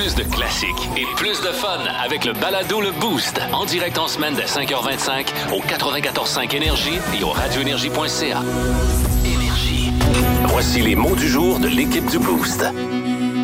Plus de classiques et plus de fun avec le balado Le Boost. En direct en semaine dès 5h25 au 94.5 Énergie et au radioénergie.ca. Énergie. Voici les mots du jour de l'équipe du Boost.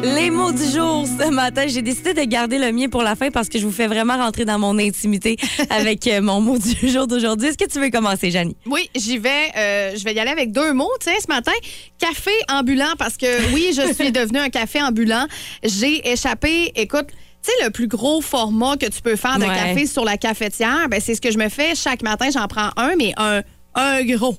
Les mots du jour ce matin, j'ai décidé de garder le mien pour la fin parce que je vous fais vraiment rentrer dans mon intimité avec euh, mon mot du jour d'aujourd'hui. Est-ce que tu veux commencer, Janie? Oui, j'y vais. euh, je vais y aller avec deux mots, tu sais, ce matin. Café ambulant, parce que oui, je suis devenue un café ambulant. J'ai échappé, écoute, tu sais, le plus gros format que tu peux faire de Ouais. café sur la cafetière, ben, c'est ce que je me fais chaque matin. J'en prends un, mais un, un gros.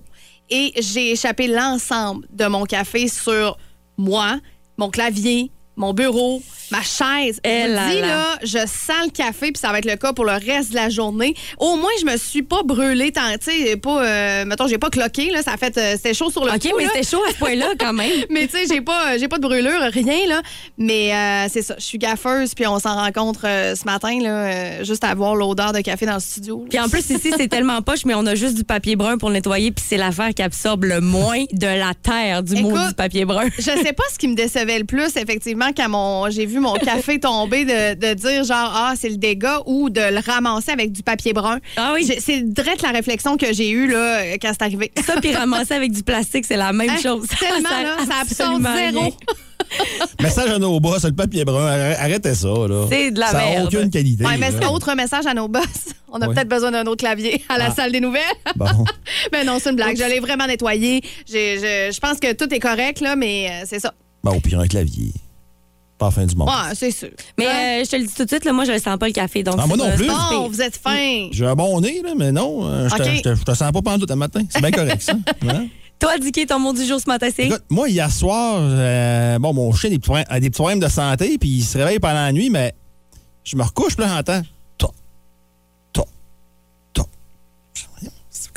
Et j'ai échappé l'ensemble de mon café sur moi, mon clavier, mon bureau, ma chaise. Eh je dis, là. je sens le café, puis ça va être le cas pour le reste de la journée. Au moins, je me suis pas brûlée tant, tu sais, pas, euh, mettons, j'ai pas cloqué, là, ça a fait, euh, c'était chaud sur le OK, coup, mais c'était chaud à ce point-là quand même. Mais tu sais, j'ai pas, j'ai pas de brûlure, rien, là. Mais euh, c'est ça, je suis gaffeuse, puis on s'en rencontre ce matin, là, juste à avoir l'odeur de café dans le studio. Puis en plus, ici, c'est tellement poche, mais on a juste du papier brun pour le nettoyer, puis c'est l'affaire qui absorbe le moins de la terre du Écoute, mot du papier brun. Je sais pas ce qui me décevait le plus, effectivement, quand mon, j'ai vu mon café tomber, de, de dire genre, ah, c'est le dégât ou de le ramasser avec du papier brun. Ah oui. C'est direct la réflexion que j'ai eue là, quand c'est arrivé. Ça, puis ramasser avec du plastique, c'est la même Hein, chose. tellement, sert là, ça absorbe absolument zéro. rien. Message à nos boss, le papier brun, arrête- arrêtez ça. là. C'est de la ça n'a merde. aucune qualité. Ouais, mais c'est autre message à nos boss. On a Ouais. peut-être besoin d'un autre clavier à la Ah. salle des nouvelles. Bon. mais non, c'est une blague. Je l'ai vraiment nettoyé. Je pense que tout est correct, là, mais euh, c'est ça. Bon, au pire, un clavier. Pas la fin du monde. Ouais, c'est sûr. Mais Hein? euh, je te le dis tout de suite, là, moi, je le sens pas le café. Donc Ah, moi c'est non pas- plus. Bon, pire. vous êtes fin. J'ai un bon nez, là, mais non, euh, je te- OK. je te, je te sens pas pendant tout un matin. C'est bien correct, ça. Hein? Toi, Dicky, ton mot du jour ce matin, c'est? Écoute, moi, hier soir, euh, bon, mon chien a des petits, problèmes, de santé, puis il se réveille pendant la nuit, mais je me recouche, là, j'entends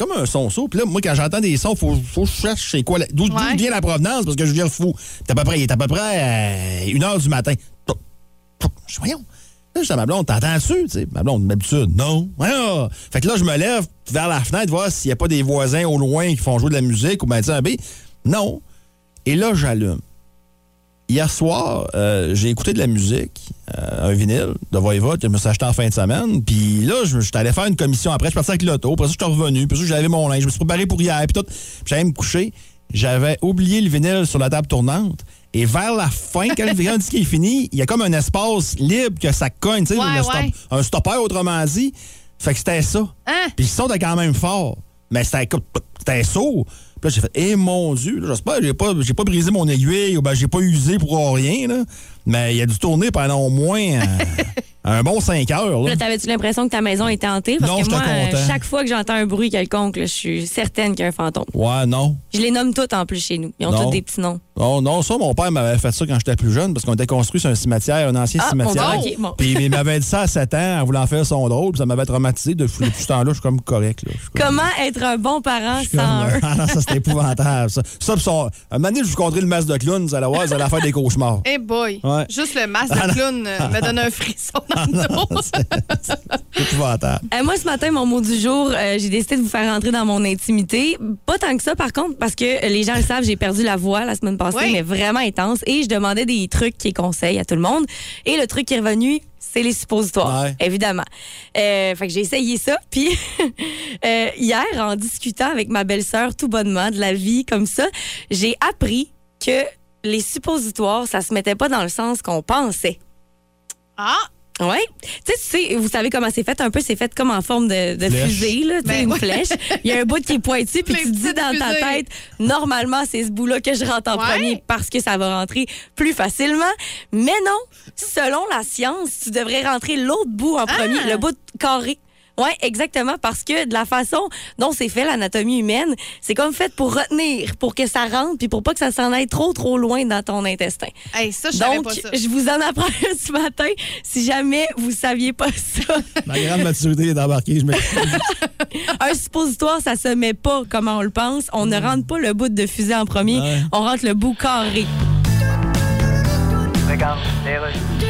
comme un son saut. Puis là, moi, quand j'entends des sons, faut, faut que je cherche c'est quoi, la- d'où Ouais. vient la provenance, parce que je viens fou. C'est à peu près, il est à peu près euh, une heure du matin. Je voyons. Là, je dis à ma blonde, t'entends-tu? Ma blonde, d'habitude, non. Fait que là, je me lève vers la fenêtre, voir s'il n'y a pas des voisins au loin qui font jouer de la musique ou ben, un bé. Non. Et là, j'allume. Hier soir, euh, j'ai écouté de la musique, euh, un vinyle de Voivode que je me suis acheté en fin de semaine. Puis là, je, suis allé faire une commission après. Je suis parti avec l'auto. Après ça, je suis revenu. Puis ça, j'avais mon linge. Je me suis préparé pour hier. Puis tout. Puis j'allais me coucher. J'avais oublié le vinyle sur la table tournante. Et vers la fin, quand le vinyle dit qu'il est fini, il y a comme un espace libre que ça cogne. tu sais, Ouais, le stop- ouais. un stopper, autrement dit. Fait que c'était ça. Hein? Puis le son était quand même fort. Mais c'était c'était sourd. Puis là, j'ai fait, eh mon Dieu, j'espère que j'ai pas, j'ai pas brisé mon aiguille ou ben j'ai pas usé pour rien. Là. Mais il a dû tourner pendant au moins euh, un bon 5 heures. Là. Là, t'avais-tu l'impression que ta maison était hantée? Parce Non, que moi, euh, content. chaque fois que j'entends un bruit quelconque, là, je suis certaine qu'il y a un fantôme. Ouais, non. Je les nomme toutes en plus chez nous. Ils ont Non. tous des petits noms. Non, non, ça, mon père m'avait fait ça quand j'étais plus jeune parce qu'on était construit sur un cimetière, un ancien Ah, cimetière. bon, ok, bon. Puis il m'avait dit ça à 7 ans en voulant faire son drôle, puis ça m'avait traumatisé. Depuis, depuis ce temps-là, je suis comme correct. Là. Comme- Comment être un bon parent sans comme- eux? Ah non, ça, c'était épouvantable. Ça, ça son... Un moment donné, je vous conterai le masque de clown, vous allez voir, vous allez faire des cauchemars. Eh boy. Ouais. Juste le masque Ah, de non. clown euh, me donne un frisson dans le dos. C'est épouvantable. Euh, moi, ce matin, mon mot du jour, euh, j'ai décidé de vous faire rentrer dans mon intimité. Pas tant que ça, par contre, parce que les gens le savent, j'ai perdu la voix la semaine passée, Oui. mais vraiment intense. Et je demandais des trucs qui conseillent à tout le monde. Et le truc qui est revenu, c'est les suppositoires, Ouais. évidemment. Euh, fait que j'ai essayé ça. Puis euh, hier, en discutant avec ma belle-sœur tout bonnement de la vie comme ça, j'ai appris que les suppositoires, ça se mettait pas dans le sens qu'on pensait. Ah! Oui. Tu sais, tu sais, vous savez comment c'est fait? Un peu, c'est fait comme en forme de, fusée, là, tu sais, Ben une ouais. flèche. Il y a un bout qui est pointu, puis tu te dis dans ta tête, normalement, c'est ce bout-là que je rentre en Ouais. premier parce que ça va rentrer plus facilement. Mais non, selon la science, tu devrais rentrer l'autre bout en premier, Ah. le bout carré. Oui, exactement, parce que de la façon dont c'est fait l'anatomie humaine, c'est comme fait pour retenir, pour que ça rentre, puis pour pas que ça s'en aille trop, trop loin dans ton intestin. Hey, ça, je Donc, pas ça. je vous en apprends un ce matin. Si jamais vous saviez pas ça, Ma grande maturité est embarquée. Je m'excuse. un suppositoire, ça se met pas comme on le pense. On ne rentre pas le bout de fusée en premier. Ouais. On rentre le bout carré. finance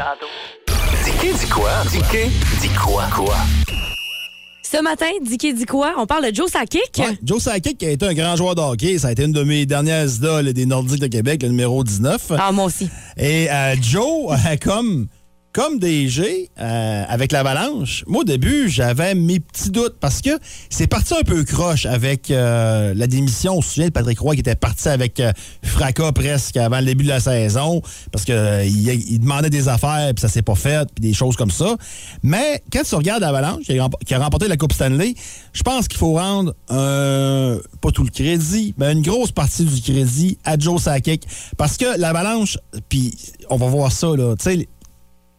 Tantôt. Dicky dit quoi? Dicky dit quoi? Quoi? Ce matin, Dicky dit quoi? On parle de Joe Sakic. Ouais, Joe Sakic qui a été un grand joueur de hockey. Ça a été une de mes dernières idoles des Nordiques de Québec, le numéro 19. Ah, moi aussi. Et euh, Joe, comme, comme DG, euh, avec l'Avalanche, moi, au début, j'avais mes petits doutes parce que c'est parti un peu croche avec euh, la démission. On se souvient de Patrick Roy qui était parti avec euh, fracas presque avant le début de la saison parce qu'il il demandait des affaires puis ça s'est pas fait, puis des choses comme ça. Mais quand tu regardes l'Avalanche, qui, a remporté la Coupe Stanley, je pense qu'il faut rendre pas tout le crédit, mais une grosse partie du crédit à Joe Sakic parce que l'Avalanche, puis on va voir ça, là, tu sais,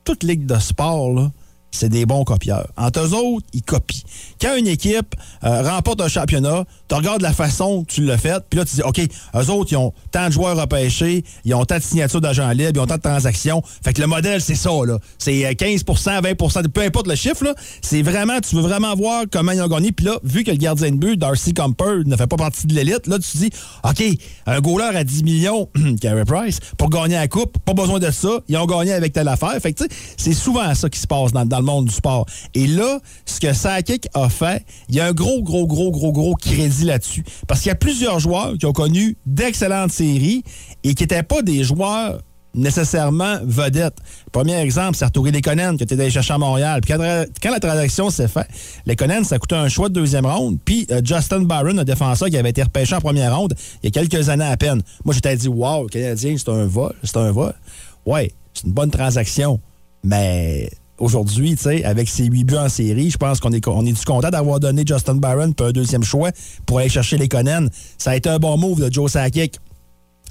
toute ligue de sport, là, c'est des bons copieurs. Entre eux autres, ils copient. Quand une équipe euh, remporte un championnat, tu regardes la façon que tu l'as fait, puis là, tu dis, OK, eux autres, ils ont tant de joueurs repêchés, ils ont tant de signatures d'agents libres, ils ont tant de transactions. Fait que le modèle, c'est ça, là. C'est euh, 15% 20% peu importe le chiffre, là. C'est vraiment, tu veux vraiment voir comment ils ont gagné. Puis là, vu que le gardien de but, Darcy Comper, ne fait pas partie de l'élite, là, tu dis, OK, un goaler à 10 millions, Carey Price, pour gagner la coupe, pas besoin de ça. Ils ont gagné avec telle affaire. Fait que, tu sais, c'est souvent ça qui se passe dans, dans le monde du sport. Et là, ce que Sakic a fait, il y a un gros, gros, gros, gros, gros crédit là-dessus. Parce qu'il y a plusieurs joueurs qui ont connu d'excellentes séries et qui n'étaient pas des joueurs nécessairement vedettes. Premier exemple, c'est Arturi Lekonen qui était allé chercher à Montréal. Puis quand, quand la transaction s'est faite, Lekonen, ça coûtait un choix de deuxième ronde. Puis euh, Justin Barron, un défenseur qui avait été repêché en première ronde il y a quelques années à peine. Moi, j'étais dit, wow, le Canadien, c'est un vol. C'est un vol. Ouais, c'est une bonne transaction. Mais aujourd'hui, avec ses huit buts en série, je pense qu'on est, on est du content d'avoir donné Justin Barron puis un deuxième choix pour aller chercher les Conan? Ça a été un bon move de Joe Sakic.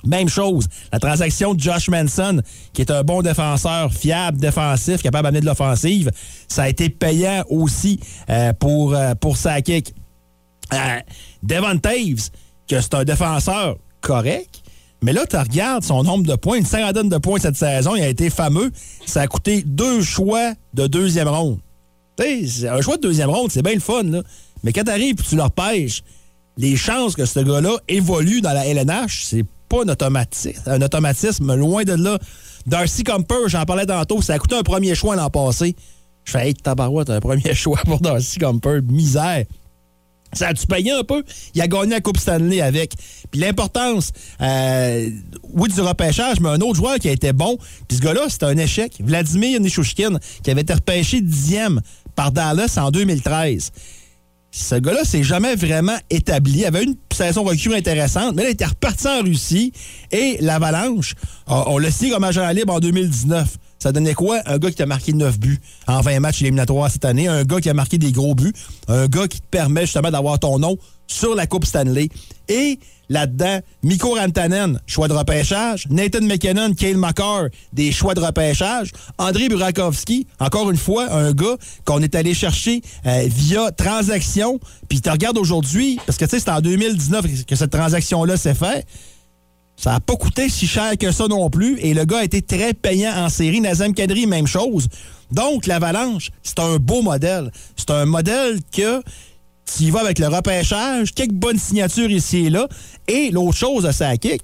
Même chose, la transaction de Josh Manson, qui est un bon défenseur, fiable, défensif, capable d'amener de l'offensive, ça a été payant aussi euh, pour, euh, pour Sakic. Euh, Devon Taves, que c'est un défenseur correct, mais là, tu regardes son nombre de points, une cinquantaine de points cette saison, il a été fameux. Ça a coûté deux choix de deuxième ronde. Tu sais, un choix de deuxième ronde, c'est bien le fun, là. Mais quand t'arrives et tu leur pêches, les chances que ce gars-là évolue dans la LNH, c'est pas un automatisme, un automatisme, loin de là. Darcy Comper, j'en parlais tantôt, ça a coûté un premier choix l'an passé. Je fais, hey, tabarouette, un premier choix pour Darcy Comper, misère. Ça a-tu payé un peu? Il a gagné la Coupe Stanley avec. Puis l'importance, euh, oui, du repêchage, mais un autre joueur qui a été bon, puis ce gars-là, c'était un échec. Vladimir Nishushkin, qui avait été repêché dixième par Dallas en 2013. Ce gars-là s'est jamais vraiment établi. Il avait une saison recrue intéressante, mais là, il était reparti en Russie et l'Avalanche, on, on l'a signé comme agent libre en 2019. Ça donnait quoi? Un gars qui t'a marqué 9 buts en 20 matchs éliminatoires cette année, un gars qui a marqué des gros buts, un gars qui te permet justement d'avoir ton nom sur la Coupe Stanley. Et là-dedans, Mikko Rantanen, choix de repêchage, Nathan McKinnon, Kale McCarr, des choix de repêchage, André Burakovsky, encore une fois, un gars qu'on est allé chercher euh, via transaction. Puis tu regardes aujourd'hui, parce que tu sais, c'est en 2019 que cette transaction-là s'est faite. Ça n'a pas coûté si cher que ça non plus. Et le gars a été très payant en série. Nazem Kadri, même chose. Donc, l'Avalanche, c'est un beau modèle. C'est un modèle que tu y vas avec le repêchage, quelques bonnes signatures ici et là. Et l'autre chose de Sakic,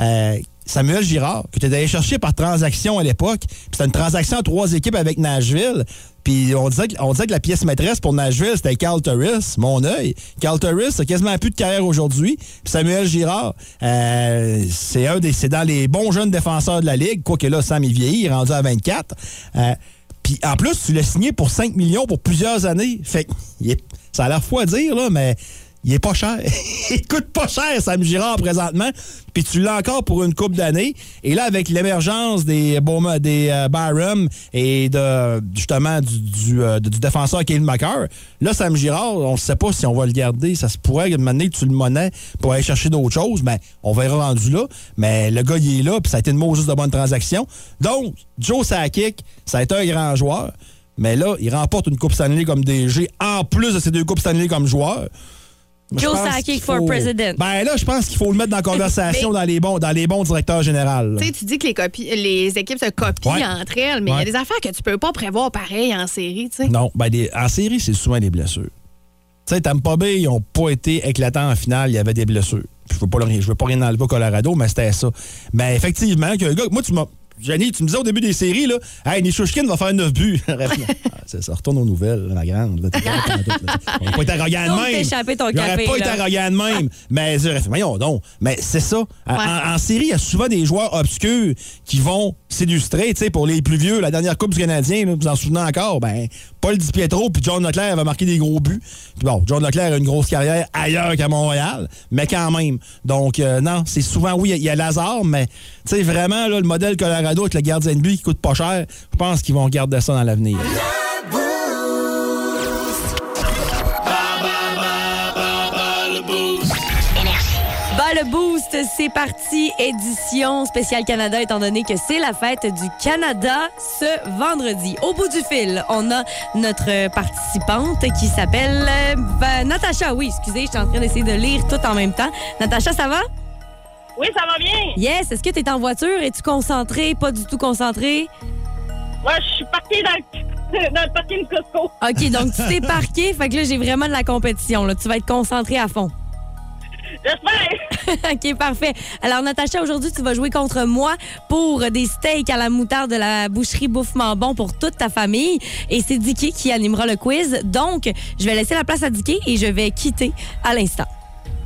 euh, Samuel Girard, que tu allé chercher par transaction à l'époque. C'était une transaction en trois équipes avec Nashville. Puis on disait, que, la pièce maîtresse pour Nashville, c'était Carl Turris, mon œil. Carl Turris a quasiment plus de carrière aujourd'hui. Samuel Girard, euh, c'est un des, c'est dans les bons jeunes défenseurs de la Ligue. Quoique là, Sam, il vieillit, il rendu à 24. Euh, Puis en plus, tu l'as signé pour 5 millions pour plusieurs années. Fait que ça a l'air fou à dire, là, mais il est pas cher. il coûte pas cher, Sam Girard, présentement. Puis tu l'as encore pour une coupe d'années. Et là, avec l'émergence des, Bowman- des euh, et justement du, du, euh, du défenseur Kevin McCarr, là, Sam Girard, on ne sait pas si on va le garder. Ça se pourrait de manière que tu le monnaies pour aller chercher d'autres choses. Mais on verra rendu là. Mais le gars, il est là, puis ça a été une juste de bonne transaction. Donc, Joe Sakic, ça a été un grand joueur. Mais là, il remporte une Coupe Stanley comme DG, en plus de ses deux Coupes Stanley comme joueur. Joe Sakic for president. Ben là, je pense qu'il faut le mettre dans la conversation Mais- dans, les bons, dans les bons directeurs généraux. Tu sais, tu dis que les, copies, les équipes se copient Ouais. entre elles, mais il y a des affaires que tu peux pas prévoir pareil en série, tu sais. Non, ben des- en série, c'est souvent des blessures. Tu sais, Tampa Bay, ils n'ont pas été éclatants en finale, il y avait des blessures. Je veux pas, le- je veux pas rien enlever au Colorado, mais c'était ça. Mais effectivement, que moi, tu m'as. Jenny, tu me disais au début des séries, là, hey, Nishushkin va faire 9 buts. Ah, c'est ça, retourne aux nouvelles, la grande. là. On n'a pas été arrogant de même. ton J'aurais café, pas été arrogant de même. mais, euh, voyons donc. Mais c'est ça. En- En, en série, il y a souvent des joueurs obscurs qui vont s'illustrer. Tu sais, pour les plus vieux, la dernière Coupe du Canadien, là, vous en souvenez encore, ben, Paul Di Pietro puis John Leclerc avaient marqué des gros buts. Puis bon, John Leclerc a une grosse carrière ailleurs qu'à Montréal, mais quand même. Donc, euh, non, c'est souvent, oui, il y a- a Lazare, mais tu sais, vraiment, là, le modèle Colorado avec le gardien de but qui coûte pas cher, je pense qu'ils vont garder ça dans l'avenir. Le boost, c'est parti. Édition spéciale Canada, étant donné que c'est la fête du Canada ce vendredi. Au bout du fil, on a notre participante qui s'appelle euh, ben, Natacha. Oui, excusez, je suis en train d'essayer de lire tout en même temps. Natacha, ça va? Oui, ça va bien. Yes. Est-ce que tu es en voiture? Es-tu concentrée? Pas du tout concentrée? Moi, je suis partie dans le, dans le parking Costco. OK, donc tu t'es parqué. Fait que là, j'ai vraiment de la compétition. Là. Tu vas être concentrée à fond. J'espère. OK, parfait. Alors, Natacha, aujourd'hui, tu vas jouer contre moi pour des steaks à la moutarde de la boucherie Bouffement Bon pour toute ta famille. Et c'est Dicky qui animera le quiz. Donc, je vais laisser la place à Dicky et je vais quitter à l'instant.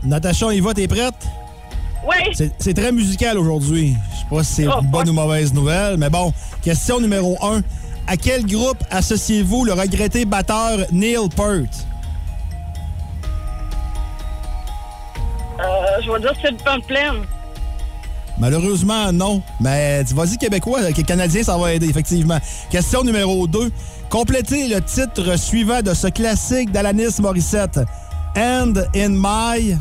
Natacha, y va, t'es prête? Oui. C'est c'est très musical aujourd'hui. Je sais pas si c'est Oh, une bonne ou mauvaise nouvelle, mais bon. Question numéro 1. À quel groupe associez-vous le regretté batteur Neil Peart? Je vais dire que c'est le temps de plaine. Malheureusement, non. Mais tu vas-y québécois, que Canadien, ça va aider, effectivement. Question numéro 2. Complétez le titre suivant de ce classique d'Alanis Morissette. And in my...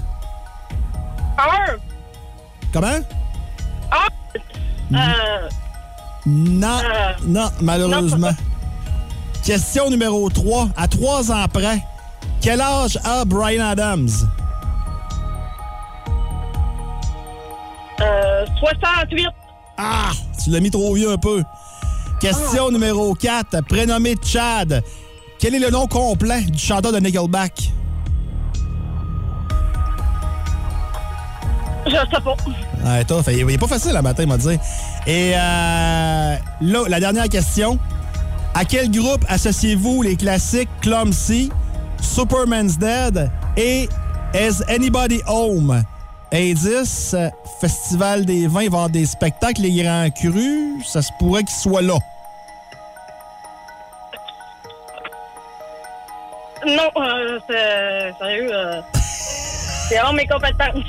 Un. Comment? Euh, Non, Euh, non, malheureusement. Question numéro 3. À trois ans près, quel âge a Brian Adams? Euh, 68. Ah! Tu l'as mis trop vieux un peu. Question numéro 4. Prénommé Chad. Quel est le nom complet du chanteur de Nickelback? Je sais pas. Ah, toi, fait- il est pas facile à matin, m'a dit. Et euh, là, la dernière question. À quel groupe associez-vous les classiques Clumsy, Superman's Dead et Is Anybody Home? Indice, euh, Festival des vins, il va y avoir des spectacles, les grands crus, ça se pourrait qu'ils soient là. Non, euh, c'est sérieux. Euh, c'est hors mes compétences.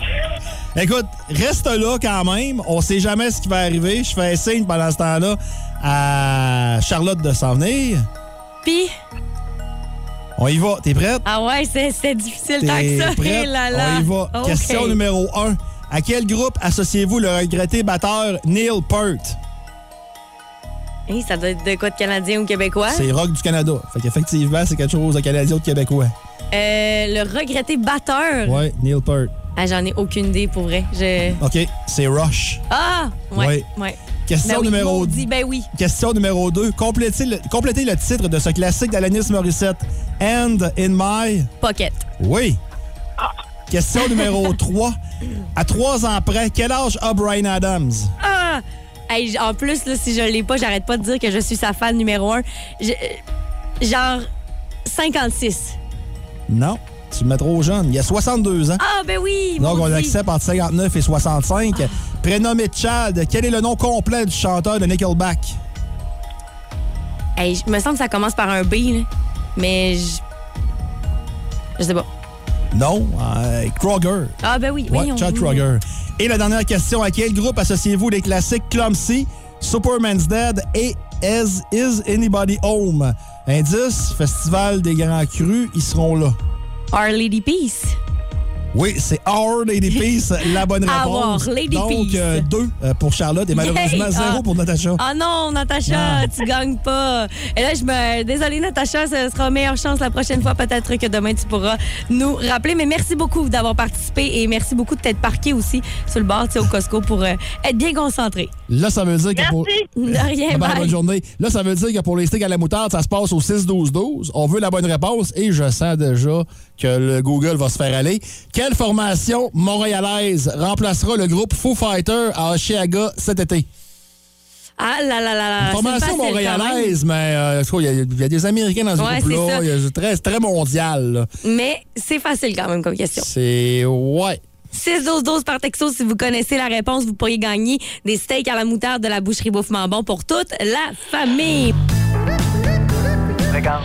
Écoute, reste là quand même. On sait jamais ce qui va arriver. Je fais un signe pendant ce temps-là à Charlotte de s'en venir. Puis, On y va. T'es prête? ah ouais, c'est difficile tant que ça. prête? Là là. On y va. Question numéro 1. À quel groupe associez-vous le regretté batteur Neil Peart? Hey, ça doit être de quoi de Canadien ou Québécois? C'est Rock du Canada. Fait qu'effectivement, c'est quelque chose de Canadien ou de Québécois. Euh, le regretté batteur? Ouais, Neil Peart. Ah, J'en ai aucune idée pour vrai. Je... OK, c'est Rush. Ah! Ouais. Ouais. ouais. Question Ben oui, numéro maudit, ben oui. Question numéro 2. Complétez le, complétez le titre de ce classique d'Alanis Morissette. And in my... Pocket. Oui. Question numéro 3. À trois ans près, quel âge a Brian Adams? Ah! Hey, en plus, là, si je l'ai pas, j'arrête pas de dire que je suis sa fan numéro un. Je- euh, genre 56. Non, tu me mets trop jeune. Il a 62 ans. Ah, ben oui! Donc, on accepte entre 59 et 65. Prénommé Chad, quel est le nom complet du chanteur de Nickelback? Hey, je me semble que ça commence par un B, là. Mais je. Je sais pas. Non, euh, Kroger. Ah, ben oui. Oui, Chad Kroger. Et la dernière question, à quel groupe associez-vous les classiques Clumsy, Superman's Dead et Is, Is Anybody Home? Indice, Festival des Grands Crus, ils seront là. Our Lady Peace. Oui, c'est Our Lady Peace, la bonne réponse. Our Lady Donc, Peace. euh, deux euh, pour Charlotte et malheureusement Yay! zéro Ah. pour Natacha. Ah non, Natacha, Ah. tu gagnes pas. Et là, je me. Désolée, Natacha, ce sera meilleure chance la prochaine fois. Peut-être que demain, tu pourras nous rappeler. Mais merci beaucoup d'avoir participé et merci beaucoup de t'être parqué aussi sur le bord, tu sais, au Costco pour euh, être bien concentré. Là, ça veut dire que pour. Merci. De rien, Bye, bye. bonne journée. Là, ça veut dire que pour les sticks à la moutarde, ça se passe au 6-12-12. On veut la bonne réponse et je sens déjà que le Google va se faire aller. Quelle formation montréalaise remplacera le groupe Foo Fighter à Oshiaga cet été? Ah là là là là. Formation montréalaise, mais euh, il y, a- il y a des Américains dans ce Ouais, groupe-là? C'est très, mondial. là. Mais c'est facile quand même comme question. C'est. Ouais. 6-12-12 par texto, si vous connaissez la réponse, vous pourriez gagner des steaks à la moutarde de la boucherie Bouffement Bon pour toute la famille. Regarde,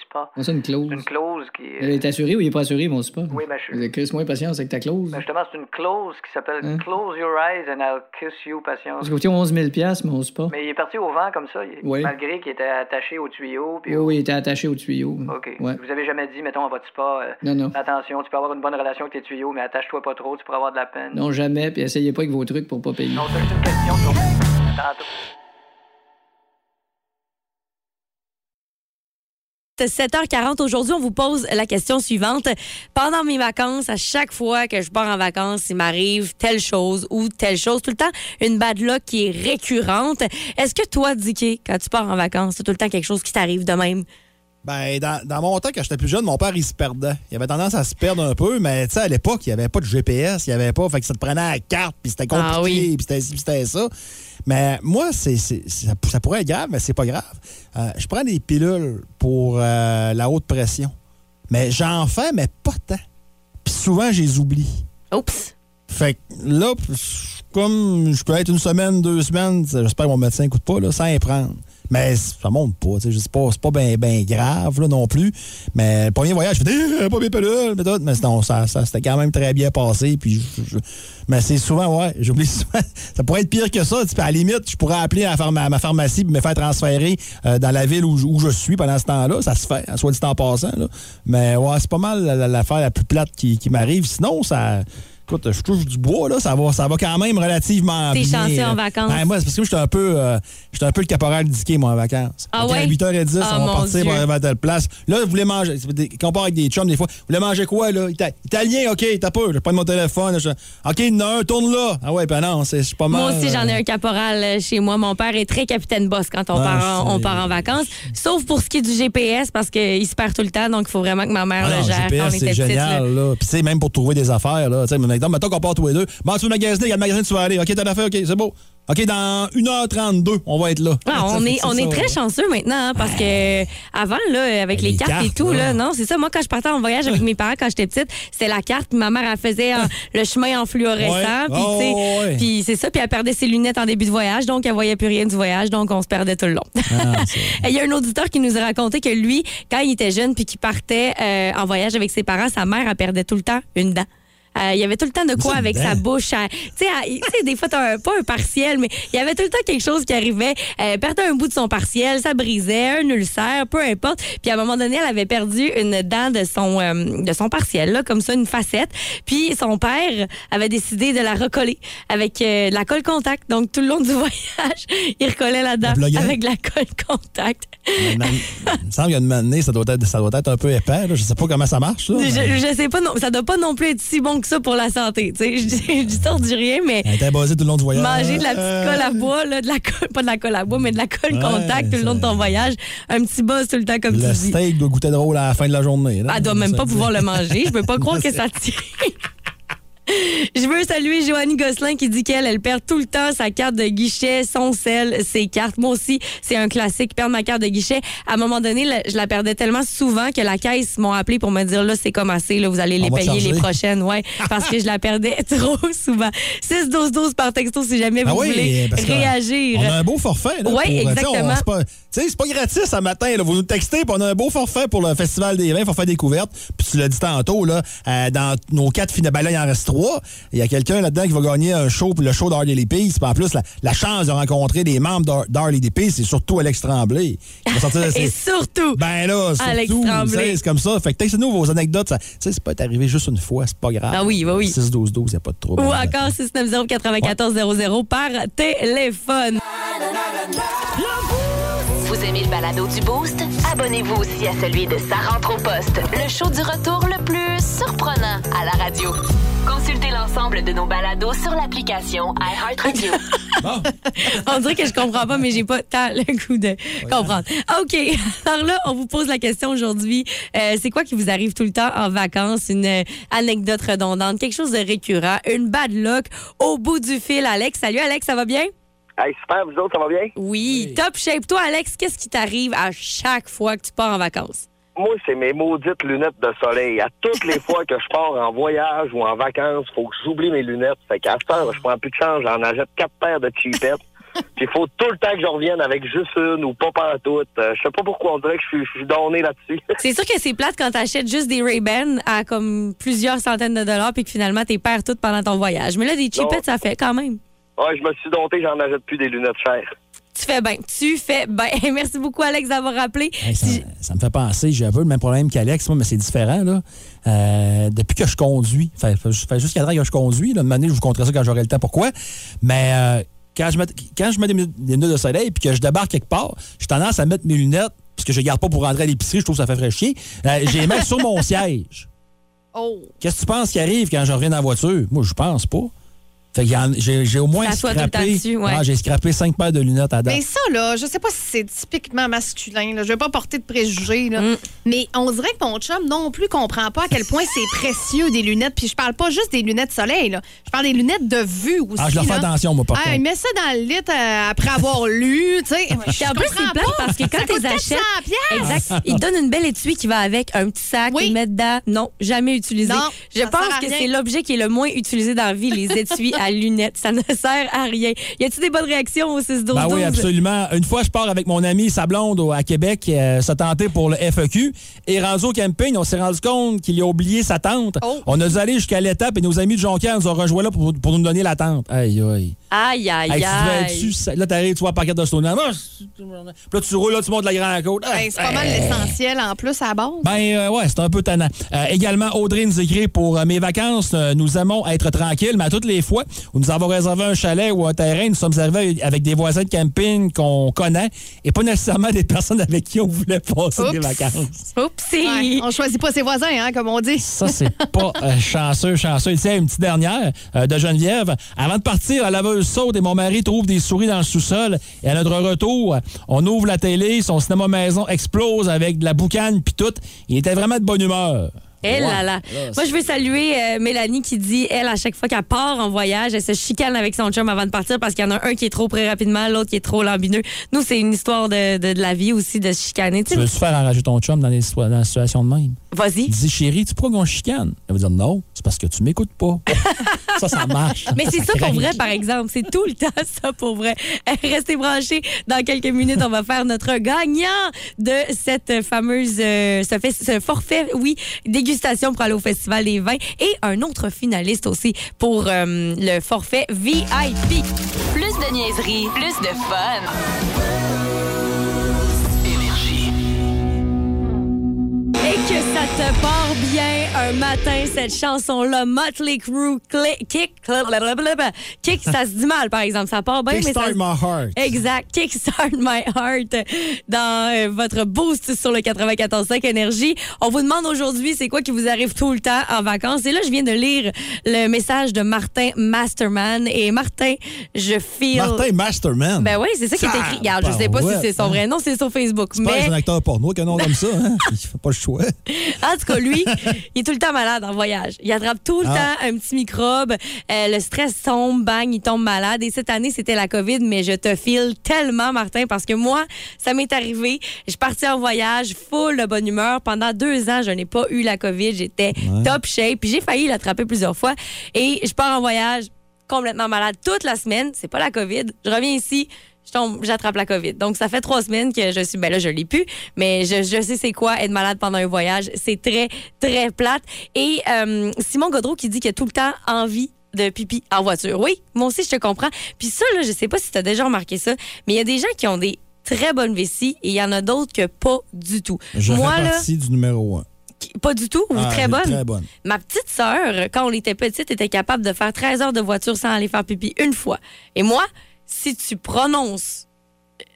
spas. On ça une clause. C'est une clause qui. Elle est assurée ou il est pas assuré, mon spa? Oui, ben, je- Vous Chris, moins patience avec ta clause. Ben, justement, c'est une clause qui s'appelle Hein? Close Your Eyes and I'll Kiss You, patience. Ça coûtait 11 000 mon spa. Mais il est parti au vent comme ça, il- Oui. malgré qu'il était attaché au tuyau. Puis Oui, oui, il était attaché au tuyau. OK. Ouais. Vous avez jamais dit, mettons, à votre spa, euh, Non, non. attention, tu peux avoir une bonne relation avec tes tuyaux, mais attache-toi pas trop, tu pourras avoir de la peine. Non, jamais, puis essayez pas avec vos trucs pour pas payer. Non, c'est juste une question. Tantôt. 7h40 aujourd'hui, on vous pose la question suivante. Pendant mes vacances, à chaque fois que je pars en vacances, il m'arrive telle chose ou telle chose. Tout le temps, une bad luck qui est récurrente. Est-ce que toi, Dicky, quand tu pars en vacances, c'est tout le temps quelque chose qui t'arrive de même? Ben, dans, dans mon temps, quand j'étais plus jeune, mon père, il se perdait. Il avait tendance à se perdre un peu, mais tu sais, à l'époque, il n'y avait pas de GPS, il n'y avait pas. Fait que ça te prenait à la carte, puis c'était compliqué, Ah oui. puis c'était ci, puis c'était ça. Mais moi, c'est, ça, ça pourrait être grave, mais c'est pas grave. Euh, je prends des pilules pour euh, la haute pression. Mais j'en fais, mais pas tant. Puis souvent, je les oublie. Oups! Fait que là, comme je peux être une semaine, deux semaines, j'espère que mon médecin n'écoute pas, là, sans y prendre. Mais ça monte pas, sais pas, c'est pas bien ben grave là, non plus. Mais le premier voyage, je fais Eh, pas mes pilules, mais. Mais non, ça, ça c'était quand même très bien passé. Puis mais c'est souvent, ouais, j'oublie souvent. Ça pourrait être pire que ça. À la limite, je pourrais appeler à, ma pharmacie et me faire transférer euh, dans la ville où, je- suis pendant ce temps-là. Ça se fait, soit dit en passant. Là. Mais ouais, c'est pas mal la- la- l'affaire la plus plate qui, qui m'arrive. Sinon, ça. Écoute, je touche du bois, là, ça va, ça va quand même relativement T'es bien. chanceux en Euh, vacances. ben, moi, c'est parce que j'étais un peu euh, j'étais un peu le caporal diqué, moi, en vacances. Ah ouais? À 8h10, Ah, on va mon partir pour aller à telle place. Là, vous voulez manger. c'est des- Quand on part avec des chums, des fois, vous voulez manger quoi, là? Ita- Italien, OK, t'as. J'ai pas de mon téléphone. Je- OK, il y en a un, tourne là. Ah ouais, ben non, c'est c'est pas mal. Moi aussi, j'en ai euh, un caporal euh, chez moi. Mon père est très capitaine boss quand on, Ah, part, en, on c'est- part en vacances. Sauf pour ce qui est du GPS, parce qu'il se perd tout le temps. Donc, il faut vraiment que ma mère Ah le non, gère GPS, quand on c'est était là. génial, là. Puis, tu sais, même pour trouver des affaires, là. Tu sais, mais mettons qu'on part tous les deux. Bon, tu veux magasiner, il y a le magasin, tu vas aller. OK, t'as l'affaire, OK, c'est beau. OK, dans 1h32, on va être là. Ah, on est, on est ça, très ouais. chanceux maintenant hein, parce que avant là avec Ben, les, les cartes, et tout là. là, non c'est ça moi quand je partais en voyage avec mes parents quand j'étais petite c'était la carte ma mère elle faisait euh, le chemin en fluorescent puis Oh, puis c'est ça puis elle perdait ses lunettes en début de voyage donc elle voyait plus rien du voyage donc on se perdait tout le long. Ah, Il y a un auditeur qui nous a raconté que lui, quand il était jeune puis qu'il partait euh, en voyage avec ses parents, sa mère, elle perdait tout le temps une dent. Euh, il y avait tout le temps de quoi avec sa bouche. à- Tu sais, des fois, t'as pas un partiel, mais il y avait tout le temps quelque chose qui arrivait. Elle perdait un bout de son partiel, ça brisait, un ulcère, peu importe. Puis à un moment donné, elle avait perdu une dent de son, euh, de son partiel, là, comme ça, une facette. Puis son père avait décidé de la recoller avec euh, de la colle contact. Donc tout le long du voyage, il recollait la dent La avec de la colle contact. Il me semble qu'il y a une manée, ça doit être, ça doit être un peu épais. Là. Je sais pas comment ça marche. Là, Je, je sais pas, non, ça doit pas non plus être si bon que ça pour la santé. Tu sais, je dis, je dis ça, on dit rien, mais Elle était basée tout le long du voyage. manger de la petite Euh, colle à bois, là, de la colle, pas de la colle à bois, mais de la colle Ouais, contact tout le long de ton voyage. Un petit buzz tout le temps, comme Le tu dis. steak doit goûter drôle à la fin de la journée. là. Elle doit même pas pouvoir le manger. Je peux pas croire que ça tient. Je veux saluer Joannie Gosselin qui dit qu'elle, elle perd tout le temps sa carte de guichet, son sel, ses cartes. Moi aussi, c'est un classique, perdre ma carte de guichet. À un moment donné, je la perdais tellement souvent que la caisse m'ont appelé pour me dire, là, c'est comme assez, là, vous allez les On payer les prochaines. Ouais, parce que je la perdais trop souvent. 6-12-12 par texto si jamais Ah vous oui, voulez réagir. On a un beau forfait. Là, sais, on- exactement. C'est pas, tu sais, c'est pas gratis ce matin. Là. Vous nous textez, puis on a un beau forfait pour le Festival des vins, forfait découverte. Puis tu l'as dit tantôt, là, euh, dans nos quatre finales, ben là, il en reste Il y a quelqu'un là-dedans qui va gagner un show pour le show d'Harley Peace. Puis en plus, la, la chance de rencontrer des membres d'Har- d'Harley Peace, c'est surtout Alex Tremblay. De Et surtout, Ben là, Alex surtout, c'est comme ça. Fait que textez-nous vos anecdotes. ça- Tu sais, c'est pas arrivé juste une fois, c'est pas grave. Ah oui, oui, oui. 6-12-12, il n'y a pas de trouble. ou encore 690-9400 par téléphone. Vous aimez le balado du Boost? Abonnez-vous aussi à celui de Sa rentre au poste, le show du retour le plus surprenant à la radio. Consultez l'ensemble de nos balados sur l'application iHeartRadio. On dirait que je comprends pas, mais j'ai pas tant le goût de comprendre. OK. Alors là, on vous pose la question aujourd'hui. Euh, c'est quoi qui vous arrive tout le temps en vacances? Une euh, anecdote redondante, quelque chose de récurrent, une bad luck au bout du fil, Alex. Salut, Alex, ça va bien? Hey, super, vous autres, ça va bien? Oui, top shape. Toi, Alex, qu'est-ce qui t'arrive à chaque fois que tu pars en vacances? Moi, c'est mes maudites lunettes de soleil. À toutes les fois que je pars en voyage ou en vacances, faut que j'oublie mes lunettes. Fait qu'à heure, je prends plus de change, j'en achète quatre paires de cheapettes. Puis il faut tout le temps que je revienne avec juste une ou pas pantoute. Euh, je sais pas pourquoi on dirait que je suis- je suis donné là-dessus. C'est sûr que c'est plate quand t'achètes juste des Ray-Ban à comme plusieurs centaines de dollars puis que finalement t'es perds toutes pendant ton voyage. Mais là, des cheapettes, ça fait quand même. Ouais, je me suis dompté, j'en achète plus des lunettes chères. Tu fais bien. Tu fais bien. Merci beaucoup, Alex, d'avoir rappelé. Hey, ça, Si- ça me fait penser, j'ai un peu le même problème qu'Alex, moi, mais c'est différent. Là. Euh, depuis que je conduis, fait, fait, ans que je conduis, là, de manière, je vous conterai ça quand j'aurai le temps pourquoi? Mais euh, quand, je mets, quand je mets des, des lunettes de soleil puis que je débarque quelque part, j'ai tendance à mettre mes lunettes, parce que je ne garde pas pour rentrer à l'épicerie, je trouve que ça fait fraîchier. Euh, j'ai les mets sur mon siège. Oh. Qu'est-ce que tu penses qui arrive quand je reviens dans la voiture? Moi, je pense pas. J'ai j'ai au moins scrappé, ouais. Ah, j'ai scrappé cinq paires de lunettes à date. Mais ça, là, je sais pas si c'est typiquement masculin. Là. Je veux pas porter de préjugés. Là. Mm. Mais on dirait que mon chum non plus comprend pas à quel point c'est précieux des lunettes. Puis je parle pas juste des lunettes soleil. Là. Je parle des lunettes de vue aussi. Ah, je leur fais là. attention, moi, par Ah, contre. il met ça dans le lit euh, après avoir lu. tu sais. Puis en plus, c'est plate parce que quand tu achètes. 400 piastres. Exact. Ils te donnent une belle étui qui va avec, un petit sac, Oui. ils mettent dedans. Non, jamais utilisé. Non, Je pense que c'est l'objet qui est le moins utilisé dans la vie, les étuis à lunettes. Ça ne sert à rien. Y a-tu des bonnes réactions au 6 12 Ben oui, absolument. Une fois, je pars avec mon ami, sa blonde, au- à Québec, euh, se tenter pour le FEQ. Et rendu au camping, on s'est rendu compte qu'il a oublié sa tente. Oh. On a dû aller jusqu'à l'étape et nos amis de Jonquière nous ont rejoint là pour, pour nous donner la tente. Aïe, aïe. Aïe, aïe, Hey, tu aïe. ça- là, t'arrives, tu vois, par carte de Stone. Puis là, tu roules, là, tu montes la grande côte. Ben, c'est pas mal l'essentiel en plus à la base. Ben euh, ouais, c'est un peu tannant. Euh, également, Audrey nous écrit pour euh, mes vacances, euh, nous aimons être tranquilles, mais à toutes les fois où nous avons réservé un chalet ou un terrain, nous sommes arrivés avec des voisins de camping qu'on connaît et pas nécessairement des personnes avec qui on voulait passer des Oups. vacances. Oupsie. Ouais, on choisit pas ses voisins, hein, comme on dit. Ça, c'est pas euh, chanceux, chanceux. Tiens, une petite dernière euh, de Geneviève. Avant de partir, la saute et mon mari trouve des souris dans le sous-sol. Et à notre retour, on ouvre la télé, son cinéma maison explose avec de la boucane puis tout. Il était vraiment de bonne humeur. Eh là là. Moi, je veux saluer euh, Mélanie qui dit, elle, à chaque fois qu'elle part en voyage, elle se chicane avec son chum avant de partir parce qu'il y en a un qui est trop prêt rapidement, l'autre qui est trop lambineux. Nous, c'est une histoire de, de, de la vie aussi, de se chicaner. Tu veux-tu faire enrager ton chum dans, les, dans la situation de même? Vas-y. Dit, chérie, tu pourquoi qu'on chicane? Elle va dire, non, c'est parce que tu m'écoutes pas. ça, ça marche. Mais c'est ça pour vrai, par exemple. C'est tout le temps ça pour vrai. Eh, Restez branchés. Dans quelques minutes, on va faire notre gagnant de cette fameuse, euh, ce, ce forfait, oui, dégustation pour aller au Festival des vins et un autre finaliste aussi pour euh, le forfait VIP. Plus de niaiserie, plus de fun. Et que ça te part bien un matin, cette chanson-là. Motley Crue, kick, blablabla. kick, ça se dit mal, par exemple. Ça part bien, mais ça... Kickstart my heart. Exact. Kickstart My Heart dans euh, votre boost sur le 94.5 Énergie. On vous demande aujourd'hui c'est quoi qui vous arrive tout le temps en vacances? Et là, je viens de lire le message de Martin Masterman. Et Martin, je feel... Martin Masterman? Ben oui, c'est ça qui est écrit. Regarde, je sais pas si c'est son vrai nom, c'est sur Facebook. C'est pas Mais un acteur porno qu'un nom comme ça. Hein? Il fait pas le choix. en tout cas, lui, il est tout le temps malade en voyage. Il attrape tout le Ah. temps un petit microbe. Euh, le stress tombe, bang, il tombe malade. Et cette année, c'était la COVID, mais je te file tellement, Martin, parce que moi, ça m'est arrivé. Je suis partie en voyage, full de bonne humeur. Pendant deux ans, je n'ai pas eu la COVID. J'étais top shape. Puis j'ai failli l'attraper plusieurs fois. Et je pars en voyage complètement malade toute la semaine. C'est pas la COVID. Je reviens ici. Je tombe, j'attrape la COVID. Donc, ça fait trois semaines que je suis, ben là, je l'ai plus, mais je, je sais c'est quoi être malade pendant un voyage. C'est très, très plate. Et euh, Simon Godreau qui dit qu'il a tout le temps envie de pipi en voiture. Oui, moi aussi, je te comprends. Puis ça, là, je sais pas si tu as déjà remarqué ça, mais il y a des gens qui ont des très bonnes vessies et il y en a d'autres que pas du tout. Je moi, fais là, partie du numéro un. pas du tout ou Ah, très bonne. Très bonne. Ma petite sœur, quand on était petite, était capable de faire 13 heures de voiture sans aller faire pipi une fois. Et moi, si tu prononces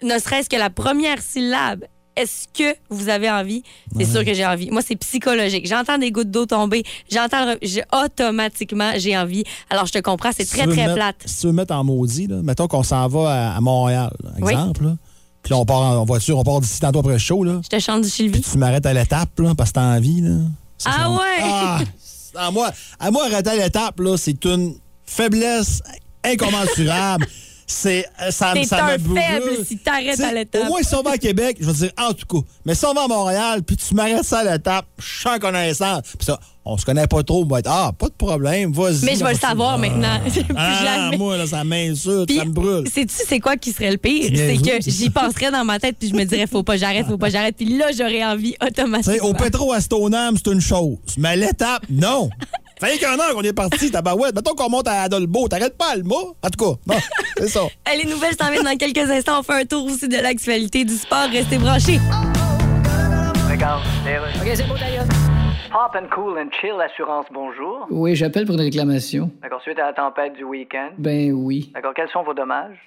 ne serait-ce que la première syllabe, est-ce que vous avez envie? C'est sûr que j'ai envie. Moi, c'est psychologique. J'entends des gouttes d'eau tomber. J'entends, le automatiquement, j'ai envie. Alors, je te comprends, c'est Si très, très mettre- plate. Si tu veux mettre en maudit, là, mettons qu'on s'en va à, à Montréal, Oui. exemple. là. Puis là, on part en voiture, on part d'ici tantôt après le show. Là. Je te chante du Sylvie. Tu m'arrêtes à l'étape parce que t'as envie. Là. Ça, Ah ouais? Ah! à, moi, à moi, arrêter à l'étape, là, c'est une faiblesse incommensurable. c'est, euh, ça, T'es ça un me faible si t'arrêtes à l'étape. Au moins, si on va à Québec, je vais dire en tout cas. Mais si on va à Montréal, puis tu m'arrêtes ça à l'étape, je suis en connaissance. Puis ça, on se connaît pas trop, on va être Ah, pas de problème, vas-y. Mais je vais le savoir Ah. maintenant. Ah, moi, là, ça m'insulte, ça me brûle. Sais-tu, c'est quoi qui serait le pire? C'est que j'y penserais dans ma tête, puis je me dirais, faut pas j'arrête, faut pas j'arrête. Puis là, j'aurais envie automatiquement. au pétro à Stoneham, c'est une chose. Mais à l'étape, non. Fait qu'un heure qu'on est parti, tabarouette. Mettons qu'on monte à Adolbo, t'arrêtes pas le mot. En tout cas, bon, c'est ça. Les nouvelles s'en viennent dans quelques instants. On fait un tour aussi de l'actualité du sport. Restez branchés. Regarde. OK, c'est beau, d'ailleurs. Pop and Cool and Chill Assurance, bonjour. Oui, j'appelle pour une réclamation. D'accord, suite à la tempête du week-end. Ben oui. D'accord, quels sont vos dommages?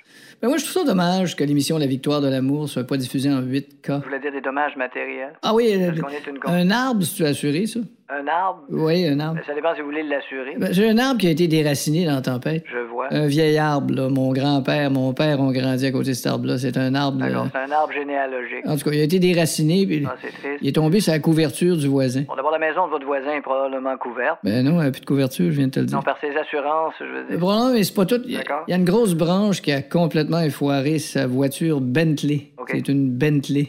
Ben moi, je trouve ça dommage que l'émission La victoire de l'amour soit pas diffusée en 8K. Je voulais dire des dommages matériels? Ah oui, euh, Parce qu'on est une un arbre, si tu as assuré, ça? Un arbre? Oui, un arbre. Ça dépend si vous voulez l'assurer. Ben, J'ai un arbre qui a été déraciné dans la tempête. Je vois. Un vieil arbre, là. Mon grand-père, mon père ont grandi à côté de cet arbre-là. C'est un arbre. D'accord, là. c'est un arbre généalogique. En tout cas, il a été déraciné, puis Ah, c'est triste. il est tombé sur la couverture du voisin. Bon, d'abord, la maison de votre voisin est probablement couverte. Ben non, il n'y a plus de couverture, je viens de te le dire. Non, par ses assurances, je veux dire. problème, mais c'est pas tout. Il y a- D'accord. il y, a une grosse branche qui a complètement effoiré sa voiture Bentley. C'est une Bentley.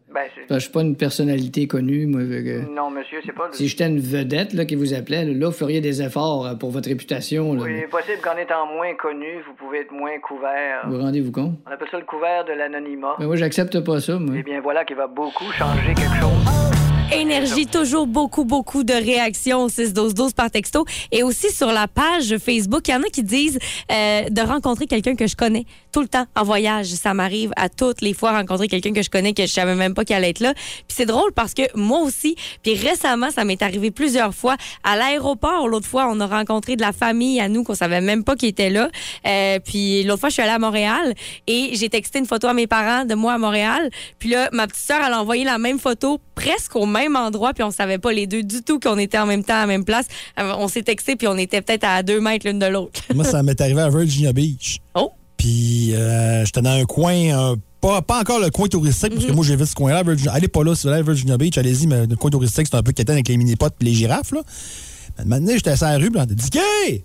Ben, Je suis pas une personnalité connue, moi. que- Non, monsieur, c'est pas... Si j'étais une vedette là, qui vous appelait, là, vous feriez des efforts euh, pour votre réputation. Là. Oui, il est possible qu'en étant moins connu, vous pouvez être moins couvert. Vous rendez-vous compte? On appelle ça le couvert de l'anonymat. Ben, moi, j'accepte pas ça, moi. Eh bien, voilà qui va beaucoup changer quelque chose. Énergie, toujours beaucoup, beaucoup de réactions au 6-12-12 par texto. Et aussi sur la page Facebook, il y en a qui disent euh, de rencontrer quelqu'un que je connais tout le temps en voyage. Ça m'arrive à toutes les fois rencontrer quelqu'un que je connais que je savais même pas qu'il allait être là. Puis c'est drôle parce que moi aussi, puis récemment, ça m'est arrivé plusieurs fois à l'aéroport. L'autre fois, on a rencontré de la famille à nous qu'on savait même pas qui était là. Euh, puis l'autre fois, je suis allée à Montréal et j'ai texté une photo à mes parents de moi à Montréal. Puis là, ma petite sœur, elle a envoyé la même photo presque au même endroit, puis on savait pas les deux du tout qu'on était en même temps à la même place. Euh, On s'est texté, puis on était peut-être à deux mètres l'une de l'autre. Moi, ça m'est arrivé à Virginia Beach. Oh! Puis euh, j'étais dans un coin, euh, pas, pas encore le coin touristique, Mhm. parce que moi, j'ai vu ce coin-là. Allez pas là, si vous allez à Virginia Beach, allez-y, mais le coin touristique, c'est un peu quétaine avec les mini-potes et les girafes. Là. Mais Maintenant, j'étais à la rue, on a dit Gay!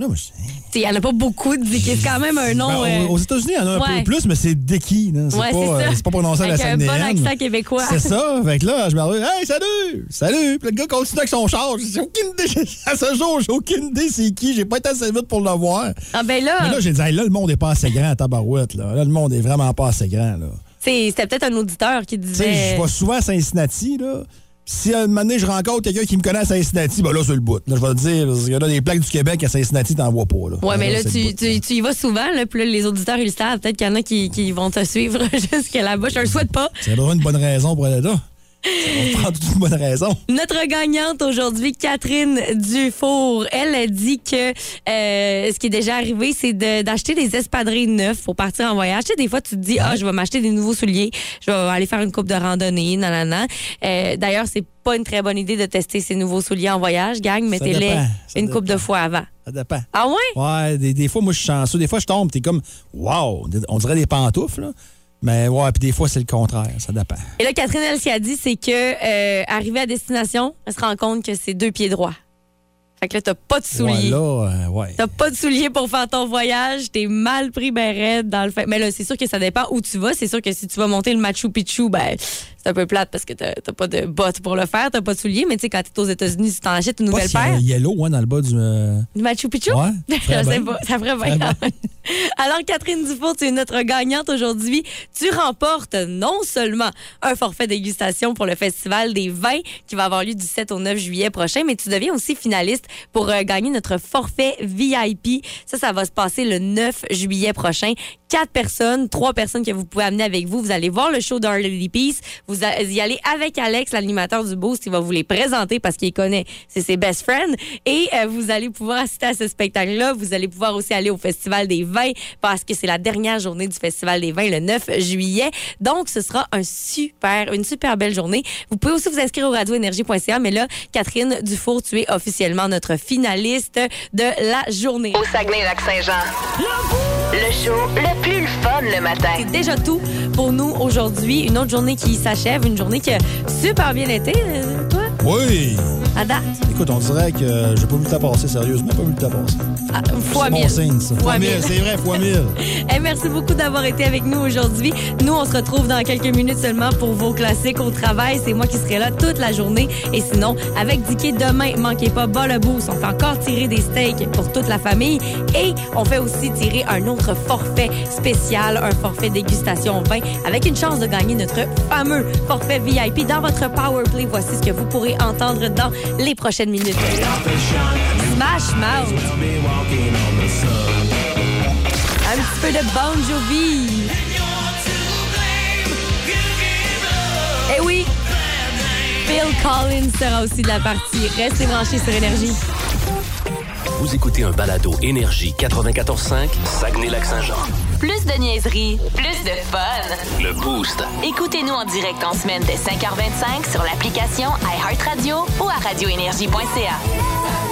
Moi, je- Il n'y en a pas beaucoup de Dicky. C'est quand même un nom. Ben, euh, aux aux États-Unis, il y en a un ouais. peu plus, mais c'est Dicky. C'est Ouais, pas, c'est euh, pas prononcé à la Avec un bon accent québécois. C'est ça. Fait que là, je me dis, hey, salut! Salut! Puis le gars continue avec son char. J'ai aucune idée. À ce jour, j'ai aucune idée c'est qui. J'ai pas été assez vite pour le voir. Ah, ben là, Mais là, j'ai dit, hey, là, le monde est pas assez grand à Tabarouette. Là. là, le monde est vraiment pas assez grand. Là. c'est- c'était peut-être un auditeur qui Tu sais, disait. je vais souvent à Cincinnati, là. Si à un moment donné, je rencontre quelqu'un qui me connaît à Cincinnati, ben là, c'est le bout. Là, je vais te dire, parce qu'il y a là, des plaques du Québec à Cincinnati, t'en vois pas. Là. Ouais, mais là, tu, tu, tu y vas souvent, là, puis là, les auditeurs, ils le savent. Peut-être qu'il y en a qui, qui vont te suivre jusque là-bas. Je le souhaite pas. Ça besoin d'une bonne raison pour aller là. Prendre toute une bonne raison. Notre gagnante aujourd'hui, Catherine Dufour, elle a dit que euh, ce qui est déjà arrivé, c'est de- d'acheter des espadrilles neufs pour partir en voyage. Tu sais, des fois, tu te dis, ah, je vais m'acheter des nouveaux souliers, je vais aller faire une coupe de randonnée, nanana. Euh, D'ailleurs, c'est pas une très bonne idée de tester ces nouveaux souliers en voyage, gang. Mettez-les une coupe de fois avant. Ça dépend. Ah ouais? Ouais, des, des fois, moi, je suis chanceux. Des fois, je tombe, t'es comme, wow, on dirait des pantoufles, là. Mais ouais, puis des fois, c'est le contraire. Ça dépend. Et là, Catherine, elle, ce qu'elle a dit, c'est que euh, arrivée à destination, elle se rend compte que c'est deux pieds droits. Fait que là, t'as pas de souliers. Euh, ouais. T'as pas de souliers pour faire ton voyage, t'es mal pris ben raide dans le fait. Mais là, c'est sûr que ça dépend où tu vas. C'est sûr que si tu vas monter le Machu Picchu, ben c'est un peu plate parce que t'as pas de bottes pour le faire, t'as pas de souliers. Mais tu sais, quand t'es aux États-Unis, tu t'en achètes une Pas nouvelle s'il y a paire. yellow, hein, dans le bas du. euh, Du Machu Picchu? Ouais, Je ferait sais bien. pas, ça ferait bien Ferait quand même. Alors, Catherine Dufour, tu es notre gagnante aujourd'hui. Tu remportes non seulement un forfait dégustation pour le Festival des vins qui va avoir lieu du 7 au 9 juillet prochain, mais tu deviens aussi finaliste pour euh, gagner notre forfait VIP. Ça, ça va se passer le 9 juillet prochain. Quatre personnes, trois personnes que vous pouvez amener avec vous. Vous allez voir le show d'Our Lady Peace. Vous a- y allez avec Alex, l'animateur du Boost. Il va vous les présenter parce qu'il connaît. C'est ses best friends. Et euh, vous allez pouvoir assister à ce spectacle-là. Vous allez pouvoir aussi aller au Festival des vins parce que c'est la dernière journée du Festival des vins le 9 juillet. Donc, ce sera un super, une super belle journée. Vous pouvez aussi vous inscrire au radioénergie.ca. Mais là, Catherine Dufour, tu es officiellement notre finaliste de la journée. Au Saguenay-Lac-Saint-Jean. Le show le plus fun le matin. C'est déjà tout pour nous aujourd'hui. Une autre journée qui s'achève, une journée qui a super bien été, euh, Oui! à date. Écoute, on dirait que euh, j'ai pas vu le temps passer, sérieusement, pas vu le temps passer. Ah, fois C'est mille. bon signe, ça. Fois Fois mille, mille. c'est vrai, fois mille. Eh, merci beaucoup d'avoir été avec nous aujourd'hui. Nous, on se retrouve dans quelques minutes seulement pour vos classiques au travail. C'est moi qui serai là toute la journée. Et sinon, avec Dicky, demain, manquez pas bas le boost. On fait encore tirer des steaks pour toute la famille. Et on fait aussi tirer un autre forfait spécial, un forfait dégustation vin, avec une chance de gagner notre fameux forfait VIP dans votre Power Play. Voici ce que vous pourrez entendre dans les prochaines minutes. Smash Mouth. Un petit peu de Bon Jovi. Eh oui, Phil Collins sera aussi de la partie. Restez branchés sur Énergie. Vous écoutez un balado Énergie 94.5, Saguenay-Lac-Saint-Jean. Plus de niaiserie, plus de fun. Le Boost. Écoutez-nous en direct en semaine dès 5h25 sur l'application iHeartRadio ou à radioénergie.ca.